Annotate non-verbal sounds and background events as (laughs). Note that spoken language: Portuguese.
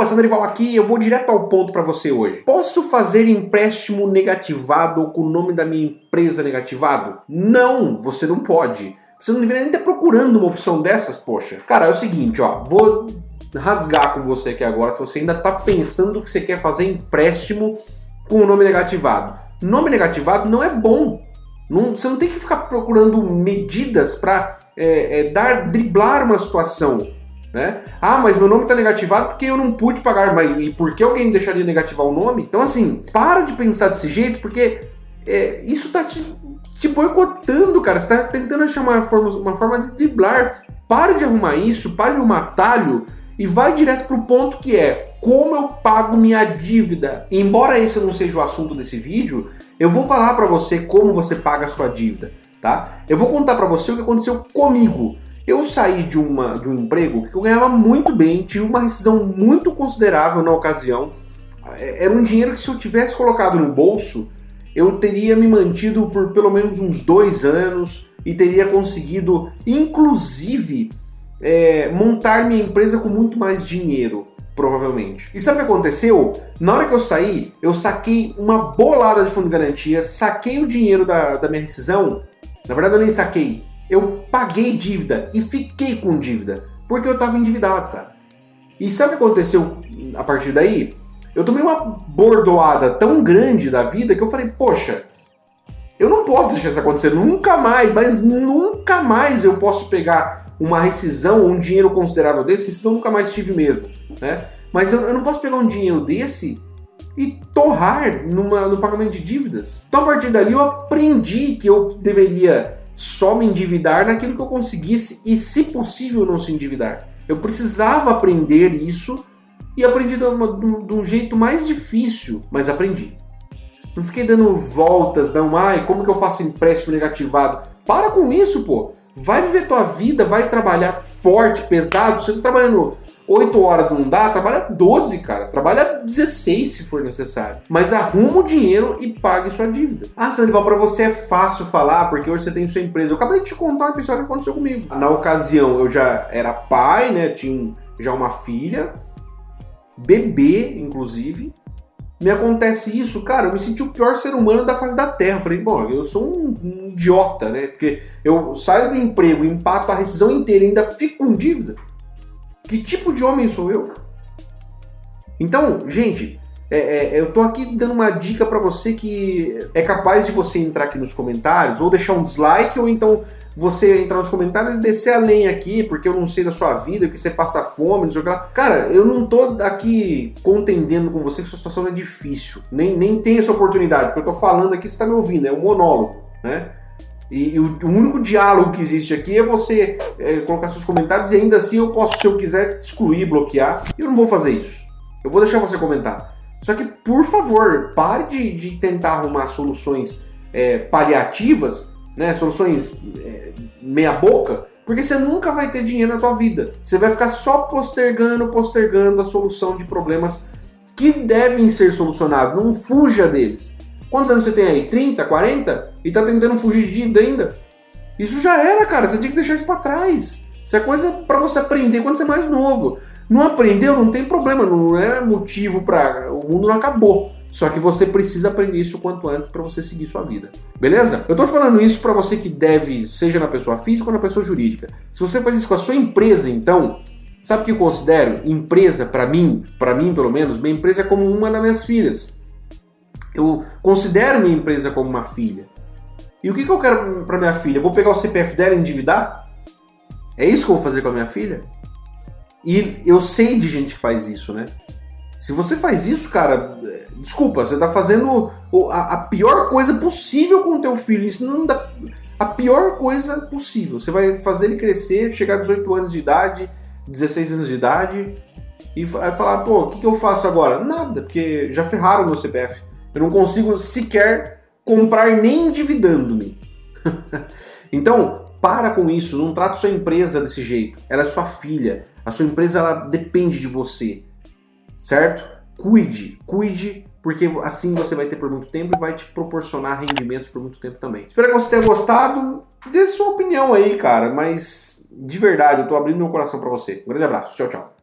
Opa, Sandrival aqui, eu vou direto ao ponto para você hoje. Posso fazer empréstimo negativado com o nome da minha empresa negativado? Não, você não pode. Você não deveria nem estar procurando uma opção dessas, poxa. Cara, é o seguinte, ó, vou rasgar com você aqui agora se você ainda está pensando que você quer fazer empréstimo com o nome negativado. Nome negativado não é bom. Não, você não tem que ficar procurando medidas para é, é, dar driblar uma situação. Né? Ah, mas meu nome está negativado porque eu não pude pagar. Mas e por que alguém deixaria negativar o nome? Então, assim, para de pensar desse jeito, porque é, isso está te, te boicotando, cara. Você está tentando achar uma forma, uma forma de driblar. Para de arrumar isso, para de arrumar talho e vai direto pro ponto que é como eu pago minha dívida. Embora esse não seja o assunto desse vídeo, eu vou falar para você como você paga a sua dívida, tá? Eu vou contar para você o que aconteceu comigo. Eu saí de, uma, de um emprego que eu ganhava muito bem, tive uma rescisão muito considerável na ocasião. É, era um dinheiro que se eu tivesse colocado no bolso, eu teria me mantido por pelo menos uns dois anos e teria conseguido, inclusive, é, montar minha empresa com muito mais dinheiro, provavelmente. E sabe o que aconteceu? Na hora que eu saí, eu saquei uma bolada de fundo de garantia, saquei o dinheiro da, da minha rescisão. Na verdade, eu nem saquei. Eu paguei dívida e fiquei com dívida, porque eu estava endividado, cara. E sabe o que aconteceu a partir daí? Eu tomei uma bordoada tão grande da vida que eu falei, poxa, eu não posso deixar isso acontecer nunca mais, mas nunca mais eu posso pegar uma rescisão, um dinheiro considerável desse, rescisão nunca mais tive mesmo, né? Mas eu, eu não posso pegar um dinheiro desse e torrar numa, no pagamento de dívidas. Então a partir dali eu aprendi que eu deveria só me endividar naquilo que eu conseguisse e, se possível, não se endividar. Eu precisava aprender isso e aprendi de, uma, de um jeito mais difícil, mas aprendi. Não fiquei dando voltas, não, ai, como que eu faço empréstimo negativado? Para com isso, pô. Vai viver tua vida, vai trabalhar forte, pesado. Se você tá trabalhando 8 horas não dá, trabalha 12, cara. Trabalha 16 se for necessário. Mas arruma o dinheiro e pague sua dívida. Ah, Sandoval, para você é fácil falar porque hoje você tem sua empresa. Eu acabei de te contar uma episódio que aconteceu comigo. Na ocasião eu já era pai, né? Tinha já uma filha, bebê, inclusive me acontece isso, cara, eu me senti o pior ser humano da face da Terra. Falei, bom, eu sou um, um, idiota, né? Porque eu saio do emprego, empato a rescisão inteira e ainda fico com dívida. Que tipo de homem sou eu? Então, gente, é, é, eu tô aqui dando uma dica para você que é capaz de você entrar aqui nos comentários ou deixar um dislike ou então você entrar nos comentários e descer além aqui, porque eu não sei da sua vida, que você passa fome, não sei o que lá. Cara, eu não tô aqui contendendo com você que sua situação é difícil. Nem, nem tem essa oportunidade, porque eu tô falando aqui, você tá me ouvindo, é um monólogo, né? E, e o, o, único diálogo que existe aqui é você é, colocar seus comentários e ainda assim eu posso, se eu quiser, excluir, bloquear. Eu não vou fazer isso. Eu vou deixar você comentar. Só que, por favor, pare de, de tentar arrumar soluções é, paliativas né, soluções é, meia boca, porque você nunca vai ter dinheiro na tua vida. Você vai ficar só postergando, postergando a solução de problemas que devem ser solucionados. Não fuja deles. Quantos anos você tem aí? 30, 40? E tá tentando fugir de dívida ainda? Isso já era, cara. Você tinha que deixar isso para trás. Isso é coisa para você aprender quando você é mais novo. Não aprendeu, não tem problema. Não é motivo para. O mundo não acabou. Só que você precisa aprender isso o quanto antes para você seguir sua vida. Beleza? Eu tô falando isso para você que deve, seja na pessoa física ou na pessoa jurídica. Se você faz isso com a sua empresa, então, sabe o que eu considero? Empresa, para mim, para mim pelo menos, minha empresa é como uma das minhas filhas. Eu considero minha empresa como uma filha. E o que, que eu quero para minha filha? Eu vou pegar o CPF dela e endividar? É isso que eu vou fazer com a minha filha? E eu sei de gente que faz isso, né? Se você faz isso, cara, é, desculpa, você tá fazendo a, pior coisa possível com o teu filho. Isso não dá a pior coisa possível. Você vai fazer ele crescer, chegar a 18 anos de idade, 16 anos de idade e falar, pô, o que, que eu faço agora? Nada, porque já ferraram meu CPF. Eu não consigo sequer comprar nem endividando-me. (laughs) então, para com isso, não trata sua empresa desse jeito. Ela é sua filha. A sua empresa ela depende de você certo? Cuide, cuide, porque assim você vai ter por muito tempo e vai te proporcionar rendimentos por muito tempo também. Espero que você tenha gostado. Dê sua opinião aí, cara, mas de verdade, eu tô abrindo meu coração para você. Um grande abraço, tchau, tchau.